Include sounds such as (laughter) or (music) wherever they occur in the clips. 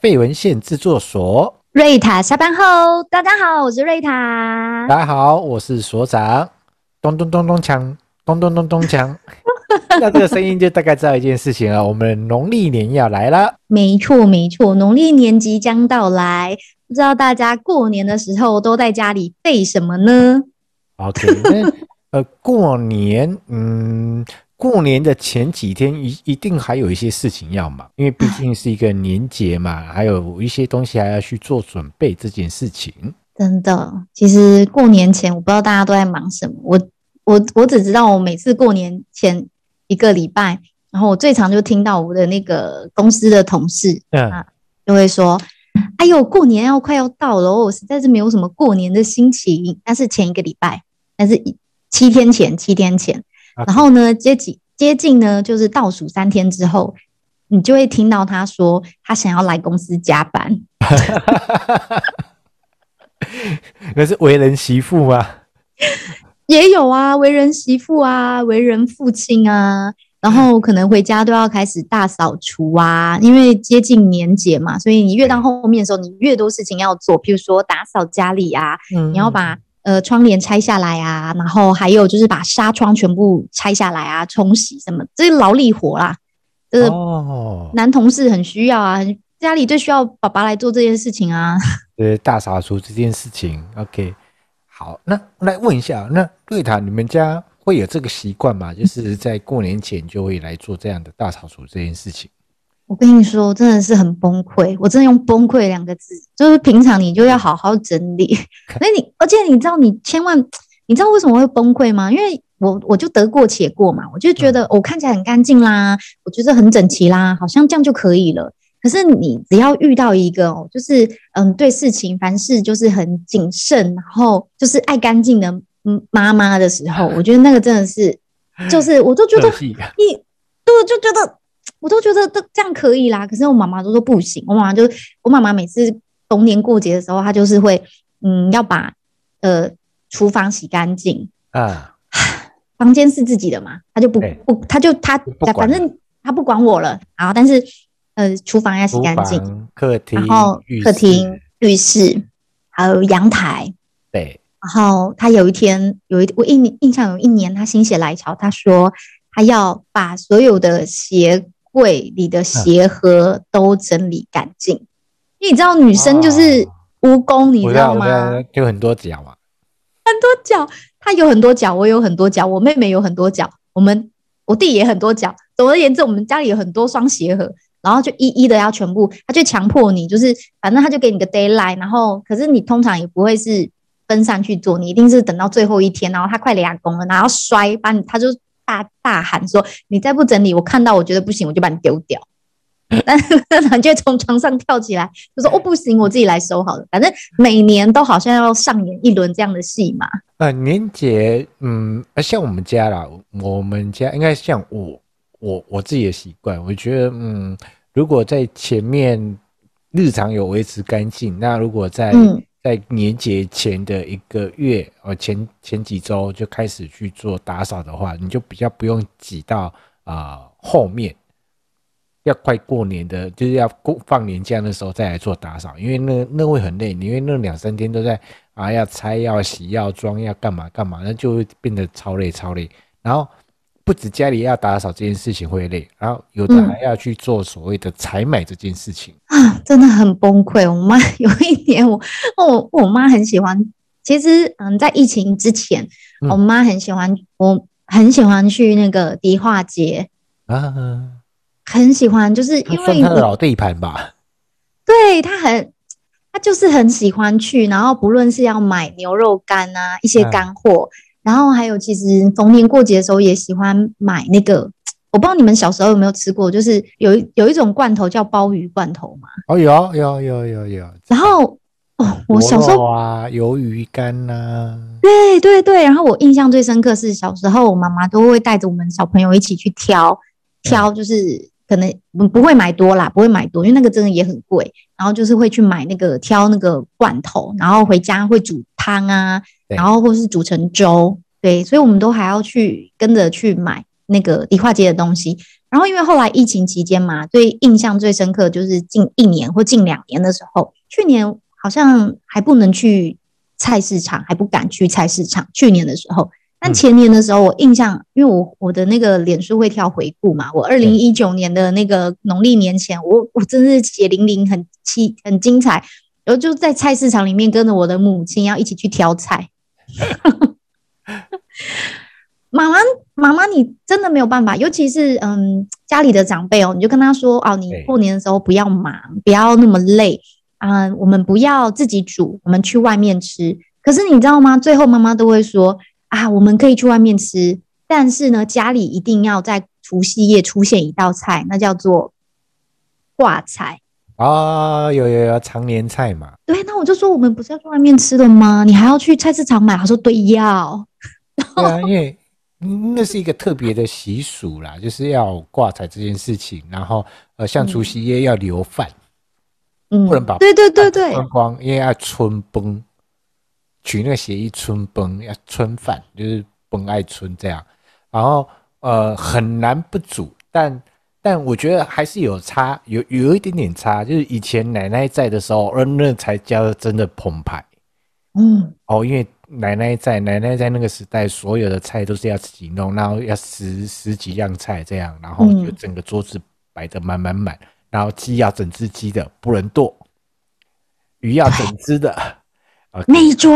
废文献制作所。瑞塔下班后，大家好，我是瑞塔。大家好，我是所长。咚咚咚咚锵，咚咚咚咚锵。(laughs) 那这个声音就大概知道一件事情了，我们农历年要来了。没错，没错，农历年即将到来。不知道大家过年的时候都在家里备什么呢？OK，那呃，过年，嗯，过年的前几天一一定还有一些事情要忙，因为毕竟是一个年节嘛，(coughs) 还有一些东西还要去做准备。这件事情真的，其实过年前我不知道大家都在忙什么，我我我只知道我每次过年前一个礼拜，然后我最常就听到我的那个公司的同事，嗯，啊，就会说。哎呦，过年要快要到了，我实在是没有什么过年的心情。那是前一个礼拜，但是七天前，七天前。然后呢，接近接近呢，就是倒数三天之后，你就会听到他说他想要来公司加班。(laughs) 那是为人媳妇吗？也有啊，为人媳妇啊，为人父亲啊。然后可能回家都要开始大扫除啊，因为接近年节嘛，所以你越到后面的时候，你越多事情要做，譬如说打扫家里啊，嗯、你要把呃窗帘拆下来啊，然后还有就是把纱窗全部拆下来啊，冲洗什么，这是劳力活啦，这个男同事很需要啊，家里最需要爸爸来做这件事情啊。(laughs) 对，大扫除这件事情，OK，好，那来问一下，那瑞塔，你们家？会有这个习惯吗？就是在过年前就会来做这样的大扫除这件事情。我跟你说，真的是很崩溃。我真的用“崩溃”两个字，就是平常你就要好好整理。(laughs) 那你，而且你知道，你千万，你知道为什么会崩溃吗？因为我我就得过且过嘛，我就觉得我看起来很干净啦，我觉得很整齐啦，好像这样就可以了。可是你只要遇到一个哦，就是嗯，对事情凡事就是很谨慎，然后就是爱干净的。妈妈的时候，我觉得那个真的是，就是我就觉得你对，就觉得我都觉得这这样可以啦。可是我妈妈都说不行，我妈妈就我妈妈每次逢年过节的时候，她就是会嗯要把呃厨房洗干净啊，(sighs) 房间是自己的嘛，她就不不，她就她反正她不管我了。然后但是呃厨房要洗干净，客厅，然后客厅、浴室还有阳台，对。然后他有一天有一我印印象有一年他心血来潮，他说他要把所有的鞋柜里的鞋盒都整理干净，因为你知道女生就是蜈蚣，你知道吗？就很多脚啊，很多脚，她有很多脚，我有很多脚，我妹妹有很多脚，我们我弟也很多脚。总而言之，我们家里有很多双鞋盒，然后就一一的要全部，他就强迫你，就是反正他就给你个 deadline，然后可是你通常也不会是。分散去做，你一定是等到最后一天，然后他快俩工了，然后摔，把你，他就大大喊说：“你再不整理，我看到我觉得不行，我就把你丢掉。” (laughs) 但是他就从床上跳起来，就说：“哦，不行，我自己来收好了。”反正每年都好像要上演一轮这样的戏嘛。呃，年节，嗯，像我们家啦，我们家应该像我，我我自己的习惯，我觉得，嗯，如果在前面日常有维持干净，那如果在，嗯在年节前的一个月，哦，前前几周就开始去做打扫的话，你就比较不用挤到啊、呃、后面，要快过年的，就是要过放年假的时候再来做打扫，因为那那会很累，因为那两三天都在啊要拆要洗要装要干嘛干嘛，那就会变得超累超累，然后。不止家里要打扫这件事情会累，然后有的还要去做所谓的采买这件事情、嗯、啊，真的很崩溃。我妈有一年我，我 (laughs) 我我妈很喜欢，其实嗯，在疫情之前，嗯、我妈很喜欢，我很喜欢去那个迪化街啊，很喜欢，就是因为老地盘吧。对，她很，他就是很喜欢去，然后不论是要买牛肉干啊，一些干货。啊然后还有，其实逢年过节的时候也喜欢买那个，我不知道你们小时候有没有吃过，就是有有一种罐头叫鲍鱼罐头嘛。哦，有有有有有。然后哦，我小时候啊，鱿鱼干呐、啊。对对对，然后我印象最深刻是小时候，我妈妈都会带着我们小朋友一起去挑挑，就是可能不会买多啦，不会买多，因为那个真的也很贵。然后就是会去买那个挑那个罐头，然后回家会煮汤啊。然后或是煮成粥，对，所以我们都还要去跟着去买。那个迪化街的东西。然后因为后来疫情期间嘛，最印象最深刻就是近一年或近两年的时候，去年好像还不能去菜市场，还不敢去菜市场。去年的时候。但前年的时候，我印象，因为我我的那个脸书会跳回顾嘛，我二零一九年的那个农历年前，我我真的是血淋淋，很凄，很精彩，然后就在菜市场里面跟着我的母亲要一起去挑菜。(laughs) 妈妈，妈妈，你真的没有办法，尤其是嗯家里的长辈哦，你就跟他说哦，你过年的时候不要忙，不要那么累啊，我们不要自己煮，我们去外面吃。可是你知道吗？最后妈妈都会说。啊，我们可以去外面吃，但是呢，家里一定要在除夕夜出现一道菜，那叫做挂菜啊，有有有常年菜嘛。对，那我就说，我们不是要去外面吃的吗？你还要去菜市场买？他说对，要。对啊，因为那是一个特别的习俗啦，就是要挂彩这件事情。然后呃，像除夕夜要留饭，嗯，不能把对对对对光光，因为要春崩。取那个谐音“春崩”要春饭，就是崩爱春这样，然后呃很难不煮，但但我觉得还是有差，有有一点点差，就是以前奶奶在的时候，呃那才叫真的澎湃，嗯哦，因为奶奶在，奶奶在那个时代，所有的菜都是要自己弄，然后要十十几样菜这样，然后就整个桌子摆得满满满，然后鸡要整只鸡的，不能剁，鱼要整只的。那一桌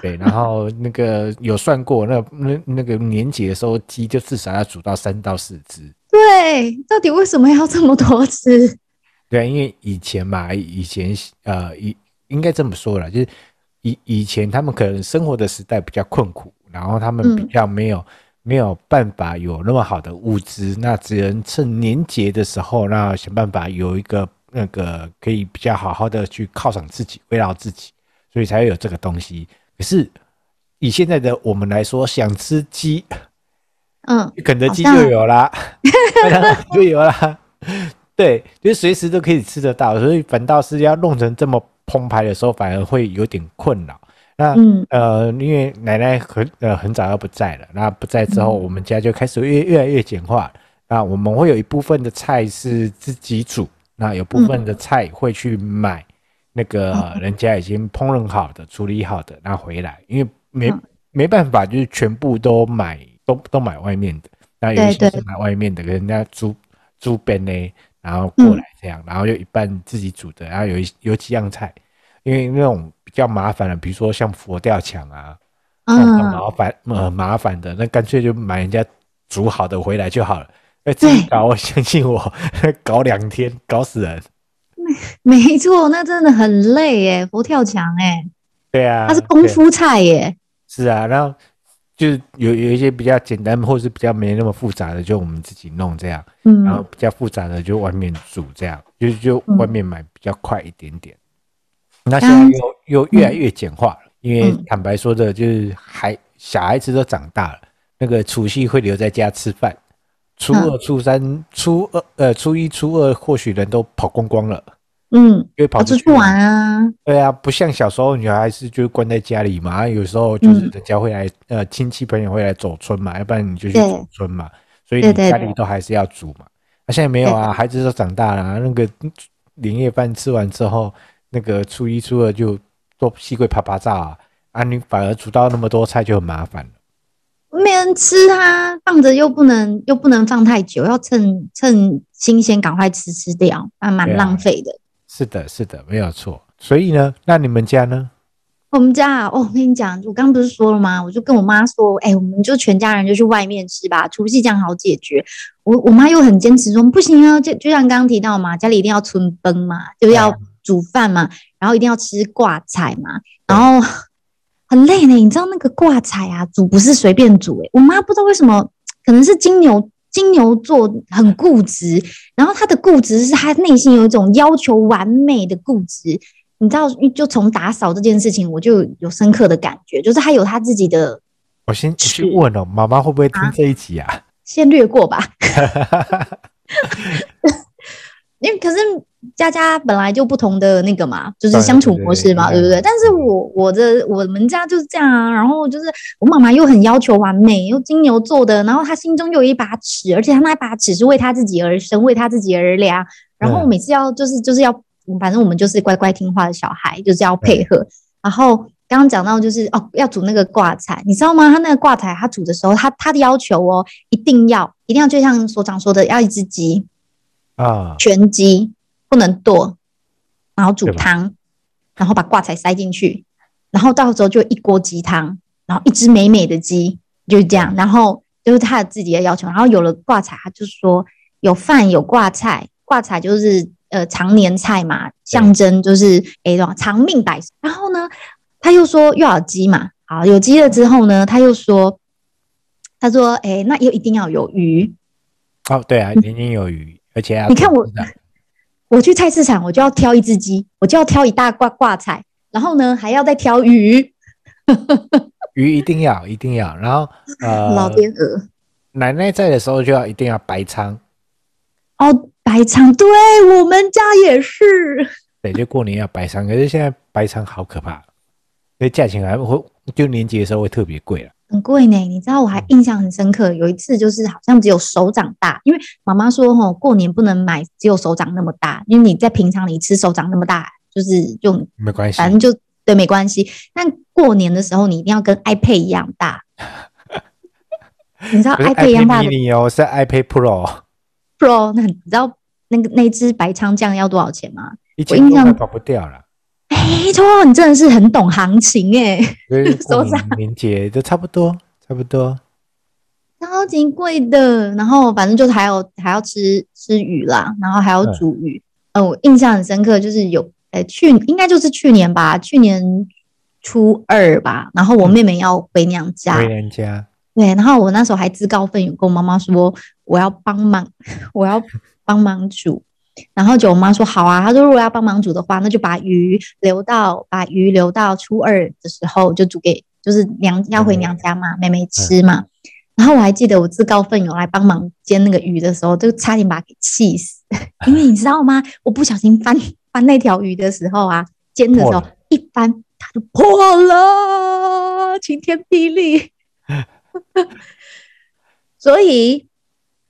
对，然后那个有算过，那那那个年节的时候，鸡就至少要煮到三到四只。对，到底为什么要这么多次？(laughs) 对，因为以前嘛，以前呃，以应该这么说了，就是以以前他们可能生活的时代比较困苦，然后他们比较没有、嗯、没有办法有那么好的物资，那只能趁年节的时候，那想办法有一个那个可以比较好好的去犒赏自己，慰劳自己。所以才会有这个东西。可是以现在的我们来说，想吃鸡，嗯，肯德基就有啦，(laughs) 就有啦。对，就是随时都可以吃得到。所以反倒是要弄成这么澎湃的时候，反而会有点困扰。那、嗯、呃，因为奶奶很呃很早要不在了，那不在之后，我们家就开始越越来越简化。那我们会有一部分的菜是自己煮，那有部分的菜会去买。那个人家已经烹饪好的、处理好的那回来，因为没没办法，就是全部都买，都都买外面的。那有些是买外面的，跟人家租租边呢，然后过来这样，然后又一半自己煮的，然后有一有几样菜，因为那种比较麻烦的，比如说像佛跳墙啊，嗯，麻烦呃麻烦的，那干脆就买人家煮好的回来就好了。哎自己搞，我相信我，(laughs) 搞两天搞死人。(laughs) 没错，那真的很累耶，佛跳墙哎，对啊，它是功夫菜耶，是啊，然后就是有有一些比较简单或是比较没那么复杂的，就我们自己弄这样，嗯，然后比较复杂的就外面煮这样，就就外面买比较快一点点。嗯、那现在又又越来越简化了，嗯、因为坦白说的，就是孩小孩子都长大了，那个除夕会留在家吃饭。初二、初三、初二，呃，初一、初二，或许人都跑光光了。嗯，跑出去玩啊。对啊，不像小时候女孩子就关在家里嘛，有时候就是人家会来，嗯、呃，亲戚朋友会来走村嘛，要不然你就去走村嘛。所以你家里都还是要煮嘛。那、啊、现在没有啊，孩子都长大了、啊，那个年夜饭吃完之后，那个初一、初二就都西瓜啪啪炸啊，啊，你反而煮到那么多菜就很麻烦了。没人吃它，放着又不能又不能放太久，要趁趁新鲜赶快吃吃掉，啊蛮浪费的、啊。是的，是的，没有错。所以呢，那你们家呢？我们家啊，哦，我跟你讲，我刚刚不是说了吗？我就跟我妈说，哎、欸，我们就全家人就去外面吃吧，除夕这样好解决。我我妈又很坚持说，不行啊，就就像刚刚提到嘛，家里一定要春分嘛，就要煮饭嘛，然后一定要吃挂菜嘛，然后。很累呢，你知道那个挂菜啊，煮不是随便煮诶。我妈不知道为什么，可能是金牛金牛座很固执，然后他的固执是他内心有一种要求完美的固执。你知道，就从打扫这件事情，我就有深刻的感觉，就是他有他自己的。我先去问哦，妈妈会不会听这一集啊？啊先略过吧。(laughs) 因为可是家家本来就不同的那个嘛，就是相处模式嘛，对不对？但是我我的我们家就是这样啊。然后就是我妈妈又很要求完美，又金牛座的，然后她心中又有一把尺，而且她那把尺是为她自己而生，为她自己而量。然后每次要就是就是要，反正我们就是乖乖听话的小孩，就是要配合。然后刚刚讲到就是哦，要煮那个挂菜，你知道吗？他那个挂菜，他煮的时候，他他的要求哦，一定要一定要就像所长说的，要一只鸡啊，全鸡。不能剁，然后煮汤，然后把挂菜塞进去，然后到时候就一锅鸡汤，然后一只美美的鸡，就是这样。然后就是他自己的要求。然后有了挂菜，他就说有饭有挂菜，挂菜就是呃常年菜嘛，象征就是哎对长命百岁。然后呢，他又说又要有鸡嘛，好有鸡了之后呢，他又说他说哎那又一定要有鱼。哦，对啊，年年有鱼，而且要你看我。我去菜市场，我就要挑一只鸡，我就要挑一大挂挂菜，然后呢还要再挑鱼，(laughs) 鱼一定要一定要，然后呃，老天鹅，奶奶在的时候就要一定要白鯧，哦，白鯧，对我们家也是，对，就过年要白鯧，可是现在白鯧好可怕，所以价钱还会就年节的时候会特别贵了。很贵呢，你知道我还印象很深刻，有一次就是好像只有手掌大，因为妈妈说吼过年不能买只有手掌那么大，因为你在平常你吃手掌那么大就是就没关系，反正就对没关系。但过年的时候你一定要跟 iPad 一样大，(laughs) 你知道 iPad 一样大的你哦，是 iPad Pro Pro，那你知道那个那支白枪酱要多少钱吗？我印象跑不掉了。没错，你真的是很懂行情哎。(laughs) 手掌年节都差不多，差不多，超级贵的。然后反正就是还有还要吃吃鱼啦，然后还要煮鱼。嗯，我印象很深刻，就是有呃去应该就是去年吧，去年初二吧。然后我妹妹要回娘家，回娘家。对，然后我那时候还自告奋勇跟我妈妈说，我要帮忙，(laughs) 我要帮忙煮。然后就我妈说好啊，她说如果要帮忙煮的话，那就把鱼留到把鱼留到初二的时候就煮给就是娘要回娘家嘛，妹妹吃嘛。然后我还记得我自告奋勇来帮忙煎那个鱼的时候，就差点把她给气死，(laughs) 因为你知道吗？我不小心翻翻那条鱼的时候啊，煎的时候一翻它就破了，晴天霹雳。(laughs) (laughs) 所以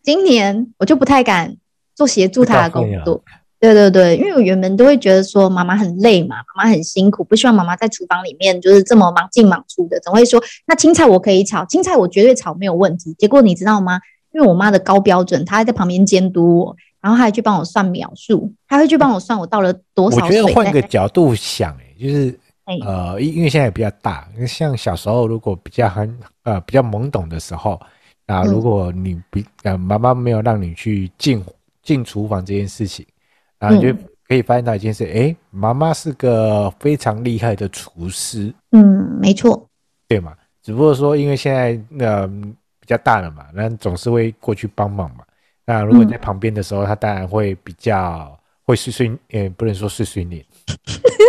今年我就不太敢。做协助他的工作，对对对，因为我原本都会觉得说妈妈很累嘛，妈妈很辛苦，不希望妈妈在厨房里面就是这么忙进忙出的，总会说那青菜我可以炒，青菜我绝对炒没有问题。结果你知道吗？因为我妈的高标准，她还在旁边监督我，然后她还去帮我算秒数，她会去帮我算我倒了多少水。我觉得换个角度想，哎，就是呃，因为现在也比较大，像小时候如果比较很呃比较懵懂的时候啊，如果你比呃妈妈没有让你去进。进厨房这件事情，然后你就可以发现到一件事，哎、嗯，妈妈是个非常厉害的厨师。嗯，没错，对嘛？只不过说，因为现在那、呃、比较大了嘛，那总是会过去帮忙嘛。那如果在旁边的时候，他当然会比较会碎碎，也不能说碎碎念，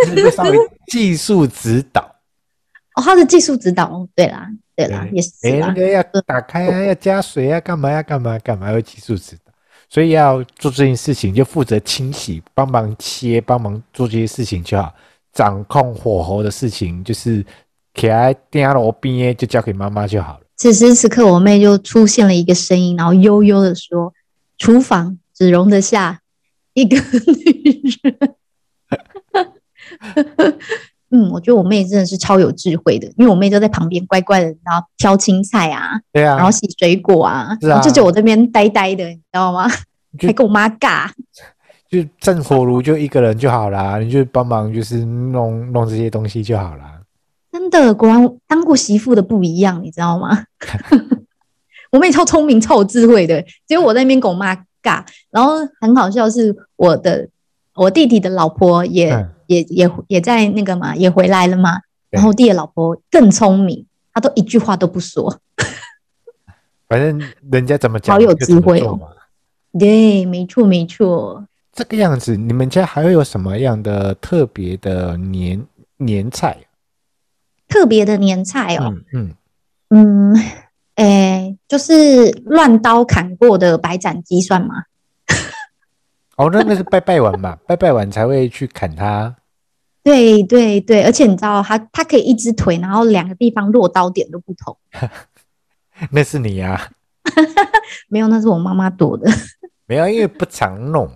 就是稍微技术指导。(laughs) 哦，他的技术指导，对啦，对啦，对也是。哎，那个要打开啊，要加水啊，干嘛要干嘛干嘛要技术指导。所以要做这件事情，就负责清洗、帮忙切、帮忙做这些事情就好。掌控火候的事情，就是给他电炉边就交给妈妈就好了。此时此刻，我妹就出现了一个声音，然后悠悠的说：“厨房只容得下一个女人。”嗯，我觉得我妹真的是超有智慧的，因为我妹就在旁边乖乖的，然后挑青菜啊，对啊，然后洗水果啊，是啊，就就我这边呆呆的，你知道吗？就还跟我妈尬，(laughs) 就正火炉就一个人就好啦，你就帮忙就是弄弄这些东西就好啦。真的，果然当过媳妇的不一样，你知道吗？(laughs) 我妹超聪明、超有智慧的，只有我在那边跟我妈尬，然后很好笑是我的我弟弟的老婆也。嗯也也也在那个嘛，也回来了嘛。然后弟的老婆更聪明，她都一句话都不说。(laughs) 反正人家怎么讲，好有智慧哦。对，没错没错。这个样子，你们家还会有什么样的特别的年年菜？特别的年菜哦。嗯嗯，哎、嗯，就是乱刀砍过的白斩鸡算吗？哦，那那是拜拜完嘛，(laughs) 拜拜完才会去砍它。对对对，而且你知道，它它可以一只腿，然后两个地方落刀点都不同。(laughs) 那是你呀、啊？(laughs) 没有，那是我妈妈剁的。没有，因为不常弄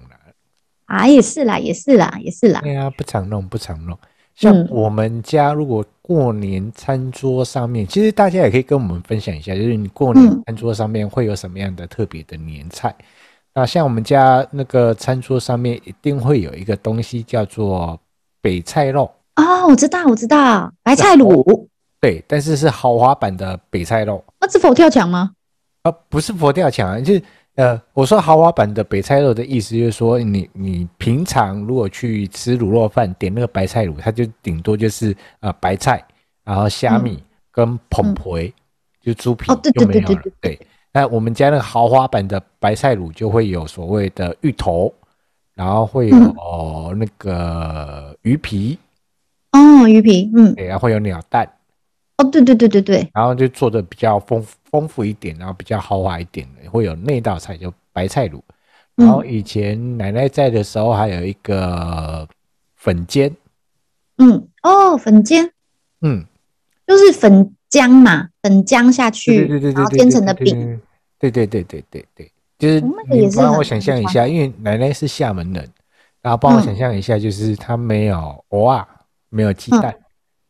啊，也是啦，也是啦，也是啦。对啊，不常弄，不常弄。像我们家，如果过年餐桌上面，嗯、其实大家也可以跟我们分享一下，就是你过年餐桌上面会有什么样的特别的年菜。嗯、那像我们家那个餐桌上面一定会有一个东西叫做。北菜肉哦，我知道，我知道，白菜卤，对，但是是豪华版的北菜肉。那是佛跳墙吗？啊，不是佛跳墙，就是呃，我说豪华版的北菜肉的意思就是说你，你你平常如果去吃卤肉饭，点那个白菜卤，它就顶多就是呃白菜，然后虾米跟澎湃，嗯、就猪皮就没有了。对，对，对，对，对，那我们家那个豪华版的白菜卤就会有所谓的芋头。然后会有、嗯。哦、那个鱼皮，哦，鱼皮，嗯，对，然后会有鸟蛋，哦，对对对对对，然后就做的比较丰丰富一点，然后比较豪华一点的，会有那道菜叫白菜卤。然后以前奶奶在的时候，还有一个粉煎，嗯，哦，粉煎，嗯，就是粉浆嘛，粉浆下去，对对对对，然后煎成的饼，对对对对对对。就是你帮我想象一下，因为奶奶是厦门人，然后帮我想象一下，就是她没有蚵仔，没有鸡蛋，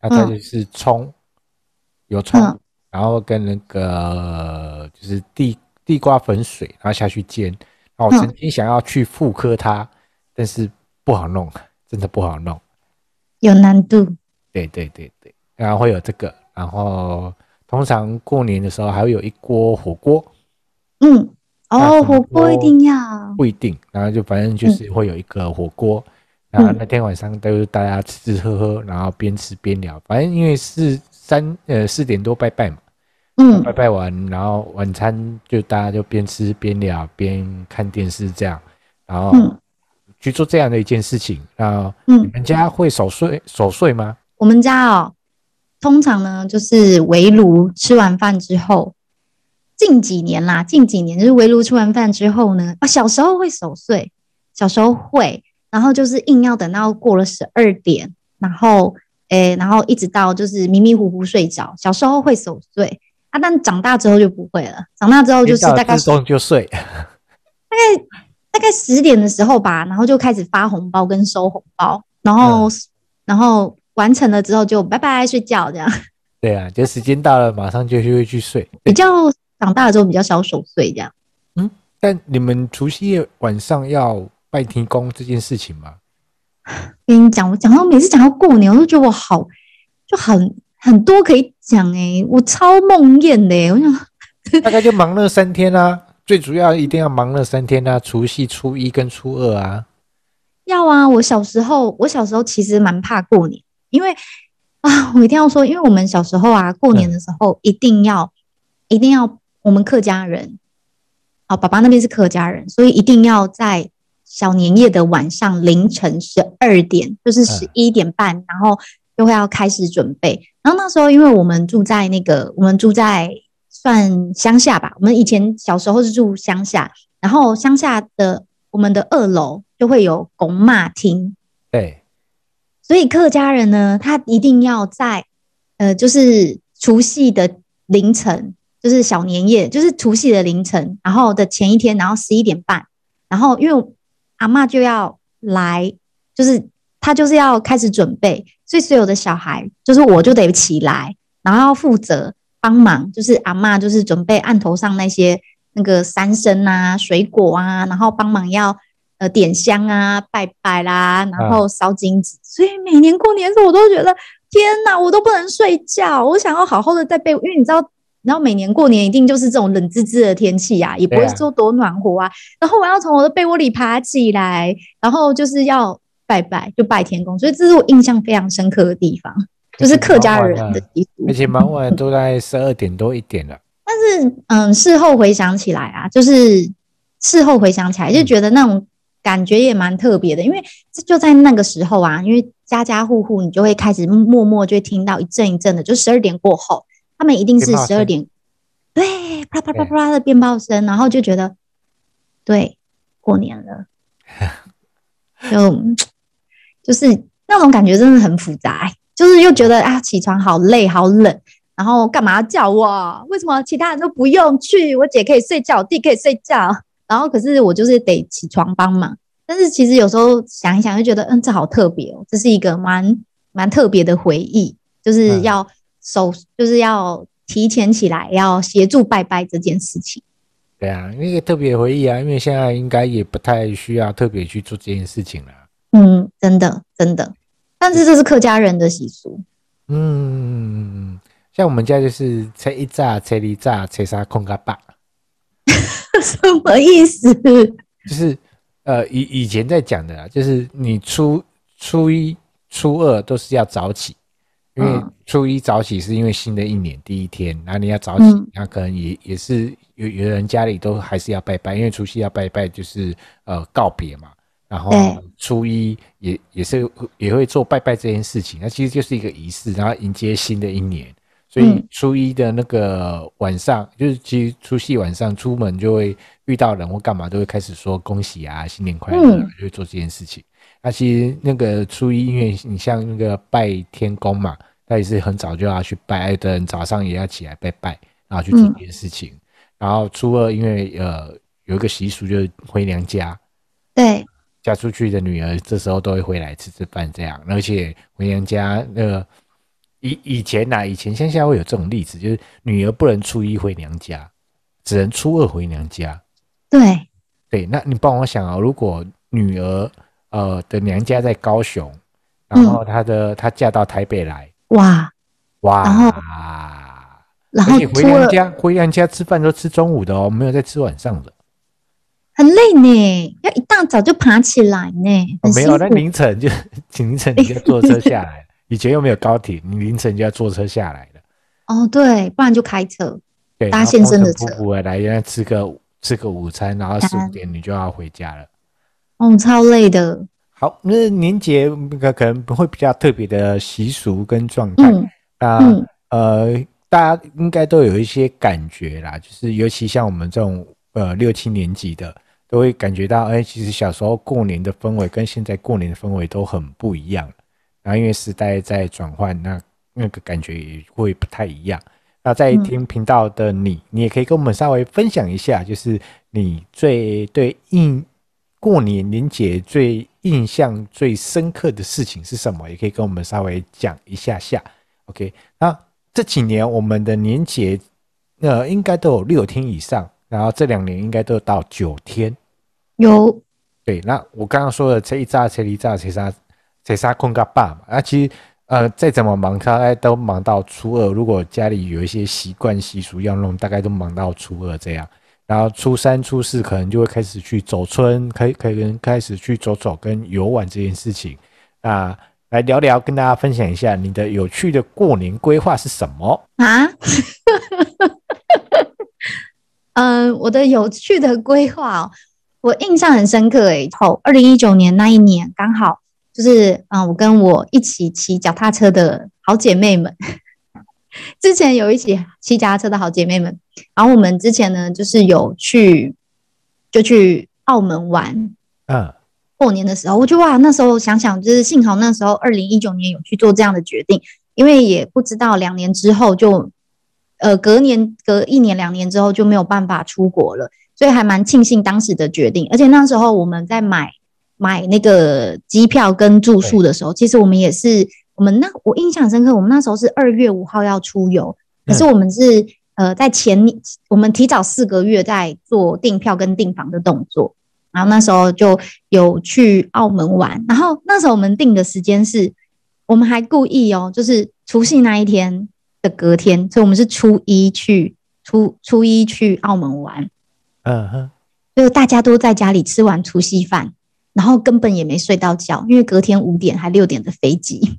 那他就是葱，有葱，然后跟那个就是地地瓜粉水，然后下去煎。然后我曾经想要去复刻它，但是不好弄，真的不好弄，有难度。对对对对，然后会有这个，然后通常过年的时候还会有一锅火锅，嗯。哦，火锅一定要不一定，然后就反正就是会有一个火锅，然后那天晚上都是大家吃吃喝喝，然后边吃边聊。反正因为是三呃四点多拜拜嘛，嗯，拜拜完，然后晚餐就大家就边吃边聊边看电视这样，然后去做这样的一件事情。啊，你们家会守岁守岁吗？我们家哦，通常呢就是围炉吃完饭之后。近几年啦，近几年就是围炉吃完饭之后呢，啊，小时候会守岁，小时候会，然后就是硬要等到过了十二点，然后，诶、欸，然后一直到就是迷迷糊糊睡着。小时候会守岁啊，但长大之后就不会了。长大之后就是大概自动就睡，(laughs) 大概大概十点的时候吧，然后就开始发红包跟收红包，然后、嗯、然后完成了之后就拜拜睡觉这样。对啊，就时间到了，马上就就会去睡，比较。长大了之后比较少守岁这样，嗯，但你们除夕夜晚上要拜天公这件事情吗？跟你讲，我讲到每次讲到过年，我都觉得我好就很很多可以讲哎，我超梦魇的哎，我想 (laughs) 大概就忙那三天啊，最主要一定要忙那三天啊，除夕、初一跟初二啊。要啊，我小时候，我小时候其实蛮怕过年，因为啊，我一定要说，因为我们小时候啊，过年的时候一定要、嗯、一定要。我们客家人，啊，爸爸那边是客家人，所以一定要在小年夜的晚上凌晨十二点，就是十一点半，嗯、然后就会要开始准备。然后那时候，因为我们住在那个，我们住在算乡下吧，我们以前小时候是住乡下，然后乡下的我们的二楼就会有拱马厅，对，所以客家人呢，他一定要在呃，就是除夕的凌晨。就是小年夜，就是除夕的凌晨，然后的前一天，然后十一点半，然后因为阿嬷就要来，就是他就是要开始准备，所以所有的小孩就是我就得起来，然后要负责帮忙，就是阿嬷就是准备案头上那些那个三牲啊、水果啊，然后帮忙要呃点香啊、拜拜啦，然后烧金纸，所以每年过年的时候我都觉得天哪，我都不能睡觉，我想要好好的在被，因为你知道。然后每年过年一定就是这种冷滋滋的天气呀，也不会说多暖和啊。然后我要从我的被窝里爬起来，然后就是要拜拜，就拜天公。所以这是我印象非常深刻的地方，就是客家人的习俗。而且蛮晚，都在十二点多一点了。(laughs) 但是，嗯，事后回想起来啊，就是事后回想起来就觉得那种感觉也蛮特别的，因为就在那个时候啊，因为家家户户你就会开始默默就会听到一阵一阵的，就十二点过后。他们一定是十二点，对，啪啪啪啪的鞭炮声，然后就觉得，对，过年了，就就是那种感觉真的很复杂，就是又觉得啊起床好累好冷，然后干嘛要叫我？为什么其他人都不用去？我姐可以睡觉，我弟可以睡觉，然后可是我就是得起床帮忙。但是其实有时候想一想，就觉得嗯，这好特别哦，这是一个蛮蛮特别的回忆，就是要手，嗯、就是要提前起来，要协助拜拜这件事情。对啊，那个特别回忆啊，因为现在应该也不太需要特别去做这件事情了。嗯，真的真的，但是这是客家人的习俗。嗯，像我们家就是初一早、初二早、初三空个八。什么意思？就是呃，以以前在讲的啦，就是你初初一、初二都是要早起。因为初一早起是因为新的一年第一天，然后你要早起，那、嗯、可能也也是有有人家里都还是要拜拜，因为除夕要拜拜就是呃告别嘛，然后初一也也是也会做拜拜这件事情，那其实就是一个仪式，然后迎接新的一年，所以初一的那个晚上，嗯、就是其实除夕晚上出门就会遇到人或干嘛，都会开始说恭喜啊，新年快乐，嗯、就会做这件事情。那其实那个初一，因为你像那个拜天公嘛。他也是很早就要去拜，的人早上也要起来拜拜，然后去做这件事情。嗯、然后初二，因为呃有一个习俗，就是回娘家。对，嫁出去的女儿这时候都会回来吃吃饭，这样。而且回娘家，那个以以前呐、啊，以前乡下会有这种例子，就是女儿不能初一回娘家，只能初二回娘家。对，对，那你帮我想啊，如果女儿呃的娘家在高雄，然后她的她、嗯、嫁到台北来。哇哇！然后然后回娘家回娘家吃饭都吃中午的哦，没有在吃晚上的，很累呢，要一大早就爬起来呢。哦、没有，那凌晨就 (laughs) 凌晨你就坐车下来。以前又没有高铁，你凌晨就要坐车下来了。哦，对，不然就开车，对，搭先生的车来，原来吃个吃个午餐，然后四五点你就要回家了。哦，超累的。好，那年节可可能会比较特别的习俗跟状态，嗯、那、嗯、呃，大家应该都有一些感觉啦，就是尤其像我们这种呃六七年级的，都会感觉到，哎、欸，其实小时候过年的氛围跟现在过年的氛围都很不一样。然后因为时代在转换，那那个感觉也会不太一样。那在听频道的你，嗯、你也可以跟我们稍微分享一下，就是你最对应过年年节最。印象最深刻的事情是什么？也可以跟我们稍微讲一下下。OK，那这几年我们的年节，呃，应该都有六天以上，然后这两年应该都有到九天。有。对，那我刚刚说的这一早、初二早、初三、初三困甲饱嘛。那其实呃，再怎么忙，大概都忙到初二。如果家里有一些习惯习俗要弄，大概都忙到初二这样。然后初三、初四可能就会开始去走村，可以可以跟开始去走走跟游玩这件事情。啊，来聊聊，跟大家分享一下你的有趣的过年规划是什么啊？嗯、(laughs) 我的有趣的规划，我印象很深刻诶。后二零一九年那一年，刚好就是嗯、呃，我跟我一起骑脚踏车的好姐妹们。之前有一起骑脚踏车的好姐妹们，然后我们之前呢，就是有去就去澳门玩，嗯，过年的时候，我就哇，那时候想想，就是幸好那时候二零一九年有去做这样的决定，因为也不知道两年之后就，呃，隔年隔一年两年之后就没有办法出国了，所以还蛮庆幸当时的决定。而且那时候我们在买买那个机票跟住宿的时候，其实我们也是。我们那我印象深刻，我们那时候是二月五号要出游，可是我们是呃在前，我们提早四个月在做订票跟订房的动作，然后那时候就有去澳门玩，然后那时候我们定的时间是，我们还故意哦，就是除夕那一天的隔天，所以我们是初一去初初一去澳门玩，嗯哼，就大家都在家里吃完除夕饭。然后根本也没睡到觉，因为隔天五点还六点的飞机。(laughs)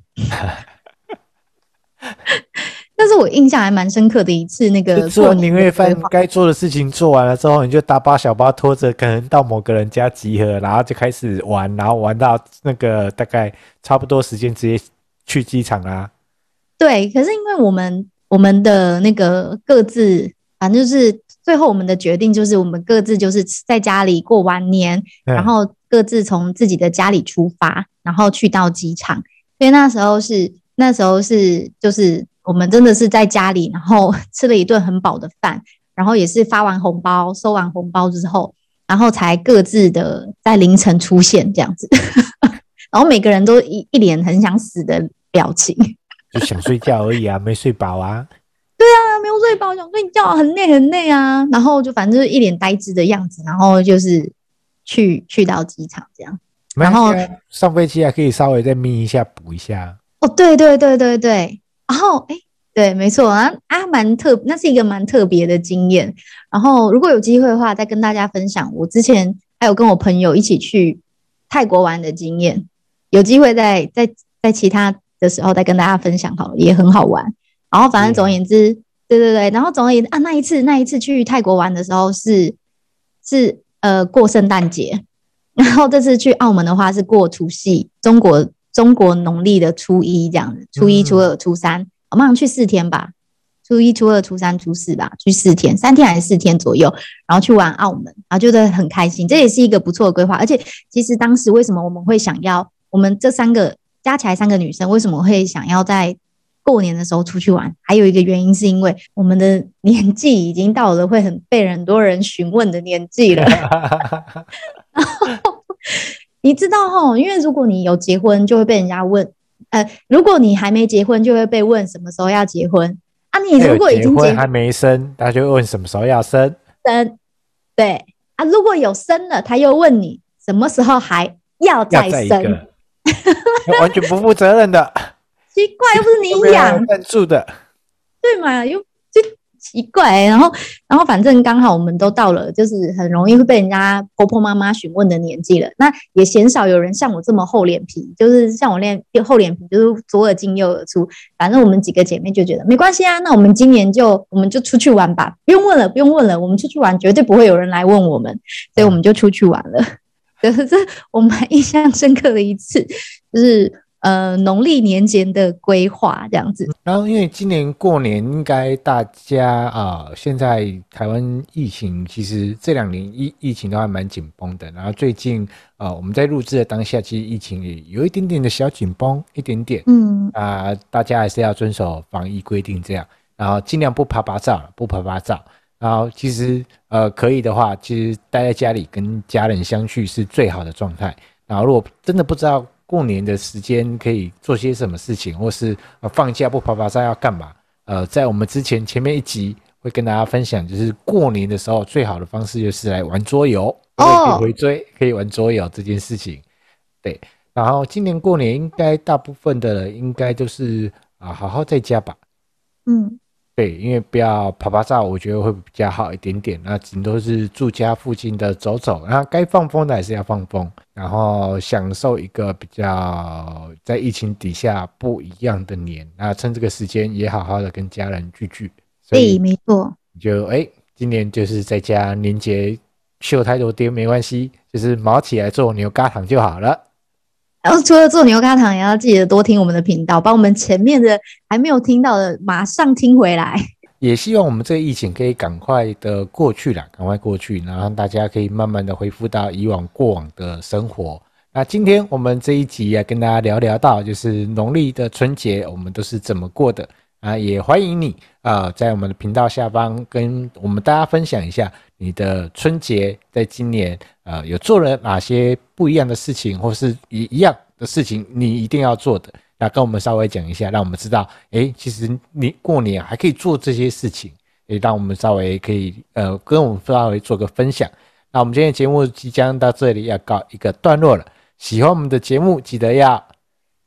但是我印象还蛮深刻的一次，那个做年夜饭该做的事情做完了之后，你就大包小包拖着，可能到某个人家集合，然后就开始玩，然后玩到那个大概差不多时间，直接去机场啊。对，可是因为我们我们的那个各自，反正就是最后我们的决定就是，我们各自就是在家里过完年，然后各自从自己的家里出发，然后去到机场。所以那时候是那时候是就是我们真的是在家里，然后吃了一顿很饱的饭，然后也是发完红包、收完红包之后，然后才各自的在凌晨出现这样子。(laughs) 然后每个人都一一脸很想死的表情，就想睡觉而已啊，没睡饱啊。没有睡饱，想睡觉，很累很累啊。然后就反正就是一脸呆滞的样子，然后就是去去到机场这样。然后上飞机还可以稍微再眯一下补一下。哦，对对对对对。然后哎，对，没错啊啊，蛮特，那是一个蛮特别的经验。然后如果有机会的话，再跟大家分享我之前还有跟我朋友一起去泰国玩的经验。有机会在在在其他的时候再跟大家分享好了，也很好玩。然后反正总而言之，对对对，然后总而言之啊，那一次那一次去泰国玩的时候是是呃过圣诞节，(laughs) 然后这次去澳门的话是过除夕，中国中国农历的初一这样子，初一、初二、初三，我们好像去四天吧，初一、初二、初三、初四吧，去四天，三天还是四天左右，然后去玩澳门，然后觉得很开心，这也是一个不错的规划。而且其实当时为什么我们会想要？我们这三个加起来三个女生，为什么会想要在过年的时候出去玩？还有一个原因是因为我们的年纪已经到了会很被很多人询问的年纪了。然 (laughs) 后你知道哈，因为如果你有结婚，就会被人家问；呃，如果你还没结婚，就会被问什么时候要结婚啊？你如果已经结婚还没生，他就会问什么时候要生。生对啊，如果有生了，他又问你什么时候还要再生。(laughs) 完全不负责任的，奇怪，又不是你养赞助的，对嘛？又就奇怪、欸，然后，然后反正刚好我们都到了，就是很容易会被人家婆婆妈妈询问的年纪了。那也鲜少有人像我这么厚脸皮，就是像我练厚脸皮，就是左耳进右耳出。反正我们几个姐妹就觉得没关系啊，那我们今年就我们就出去玩吧，不用问了，不用问了，我们出去玩绝对不会有人来问我们，所以我们就出去玩了。(laughs) 可是我蛮印象深刻的一次，就是呃农历年前的规划这样子。然后因为今年过年，应该大家啊、呃，现在台湾疫情其实这两年疫疫情都还蛮紧绷的。然后最近呃我们在录制的当下，其实疫情也有一点点的小紧绷，一点点。嗯啊、呃，大家还是要遵守防疫规定，这样，然后尽量不趴趴走，不趴趴走。然后其实呃可以的话，其实待在家里跟家人相聚是最好的状态。然后如果真的不知道过年的时间可以做些什么事情，或是呃放假不爬爬山要干嘛？呃，在我们之前前面一集会跟大家分享，就是过年的时候最好的方式就是来玩桌游，可以回追，可以玩桌游这件事情。对，然后今年过年应该大部分的人应该都是啊好好在家吧。嗯。对，因为不要趴趴走，我觉得会比较好一点点。那顶多是住家附近的走走，然后该放风的还是要放风，然后享受一个比较在疫情底下不一样的年。那趁这个时间也好好的跟家人聚聚。所以没错。就哎，今年就是在家年节秀太多爹没关系，就是卯起来做牛轧糖就好了。然后除了做牛轧糖，也要记得多听我们的频道，把我们前面的还没有听到的马上听回来。(laughs) 也希望我们这个疫情可以赶快的过去了，赶快过去，然后大家可以慢慢的恢复到以往过往的生活。那今天我们这一集啊，跟大家聊聊到就是农历的春节，我们都是怎么过的啊？也欢迎你啊，在我们的频道下方跟我们大家分享一下你的春节在今年。呃，有做了哪些不一样的事情，或是一一样的事情，你一定要做的，那跟我们稍微讲一下，让我们知道，诶，其实你过年还可以做这些事情，也让我们稍微可以呃，跟我们稍微做个分享。那我们今天节目即将到这里要告一个段落了，喜欢我们的节目，记得要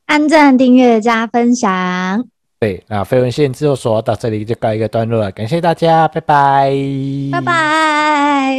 按赞、订阅、加分享。对，那飞文线制作所到这里就告一个段落了，感谢大家，拜拜，拜拜。